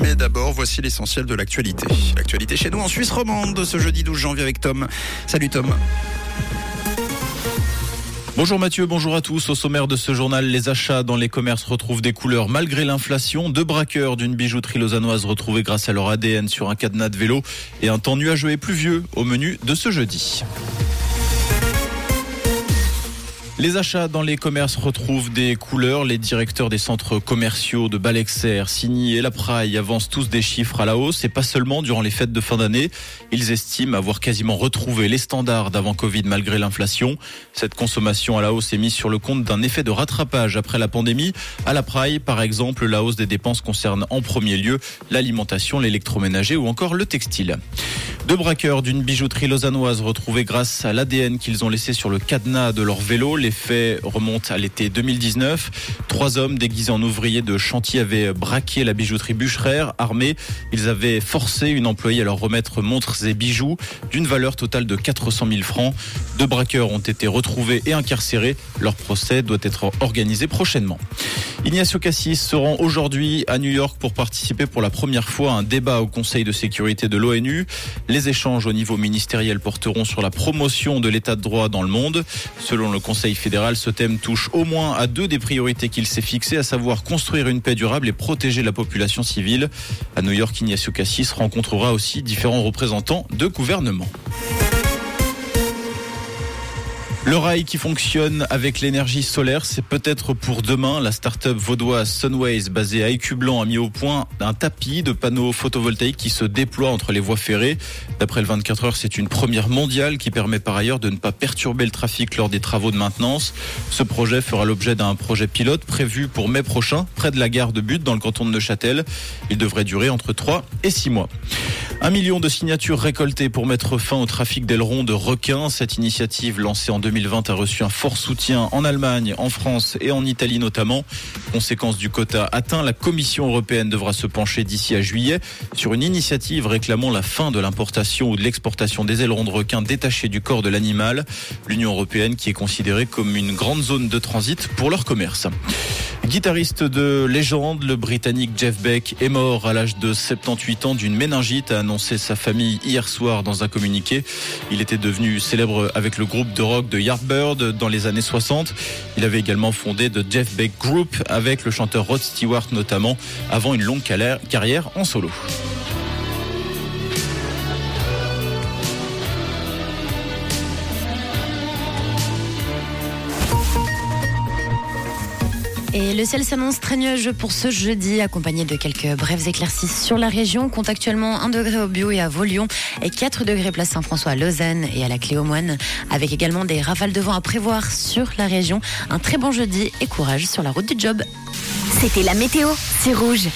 mais d'abord voici l'essentiel de l'actualité. L'actualité chez nous en Suisse romande ce jeudi 12 janvier avec Tom. Salut Tom. Bonjour Mathieu, bonjour à tous. Au sommaire de ce journal, les achats dans les commerces retrouvent des couleurs malgré l'inflation. Deux braqueurs d'une bijouterie lausannoise retrouvés grâce à leur ADN sur un cadenas de vélo et un temps nuageux et pluvieux au menu de ce jeudi. Les achats dans les commerces retrouvent des couleurs. Les directeurs des centres commerciaux de Balexer, Signy et La Praille avancent tous des chiffres à la hausse et pas seulement durant les fêtes de fin d'année. Ils estiment avoir quasiment retrouvé les standards d'avant Covid malgré l'inflation. Cette consommation à la hausse est mise sur le compte d'un effet de rattrapage après la pandémie. À La Praille, par exemple, la hausse des dépenses concerne en premier lieu l'alimentation, l'électroménager ou encore le textile. Deux braqueurs d'une bijouterie lausannoise retrouvés grâce à l'ADN qu'ils ont laissé sur le cadenas de leur vélo. Les faits remontent à l'été 2019. Trois hommes déguisés en ouvriers de chantier avaient braqué la bijouterie Bûcherère. Armés, ils avaient forcé une employée à leur remettre montres et bijoux d'une valeur totale de 400 000 francs. Deux braqueurs ont été retrouvés et incarcérés. Leur procès doit être organisé prochainement. Ignacio Cassis se rend aujourd'hui à New York pour participer pour la première fois à un débat au Conseil de sécurité de l'ONU. Échanges au niveau ministériel porteront sur la promotion de l'état de droit dans le monde. Selon le Conseil fédéral, ce thème touche au moins à deux des priorités qu'il s'est fixées, à savoir construire une paix durable et protéger la population civile. À New York, Ignacio Cassis rencontrera aussi différents représentants de gouvernement. Le rail qui fonctionne avec l'énergie solaire, c'est peut-être pour demain. La start-up vaudoise Sunways, basée à Écublanc, a mis au point un tapis de panneaux photovoltaïques qui se déploie entre les voies ferrées. D'après le 24 heures, c'est une première mondiale qui permet par ailleurs de ne pas perturber le trafic lors des travaux de maintenance. Ce projet fera l'objet d'un projet pilote prévu pour mai prochain, près de la gare de Butte, dans le canton de Neuchâtel. Il devrait durer entre 3 et 6 mois. Un million de signatures récoltées pour mettre fin au trafic d'ailerons de requins. Cette initiative lancée en 2020 a reçu un fort soutien en Allemagne, en France et en Italie notamment. Conséquence du quota atteint, la Commission européenne devra se pencher d'ici à juillet sur une initiative réclamant la fin de l'importation ou de l'exportation des ailerons de requins détachés du corps de l'animal. L'Union européenne qui est considérée comme une grande zone de transit pour leur commerce. Guitariste de légende, le Britannique Jeff Beck est mort à l'âge de 78 ans d'une méningite, a annoncé sa famille hier soir dans un communiqué. Il était devenu célèbre avec le groupe de rock de Yardbird dans les années 60. Il avait également fondé The Jeff Beck Group avec le chanteur Rod Stewart notamment avant une longue carrière en solo. Et le ciel s'annonce très nuageux pour ce jeudi, accompagné de quelques brèves éclaircies sur la région. Compte actuellement 1 degré au Bio et à Vaulion et 4 degrés place Saint-François à Lausanne et à la Cléomoine, avec également des rafales de vent à prévoir sur la région. Un très bon jeudi et courage sur la route du job. C'était la météo, c'est rouge.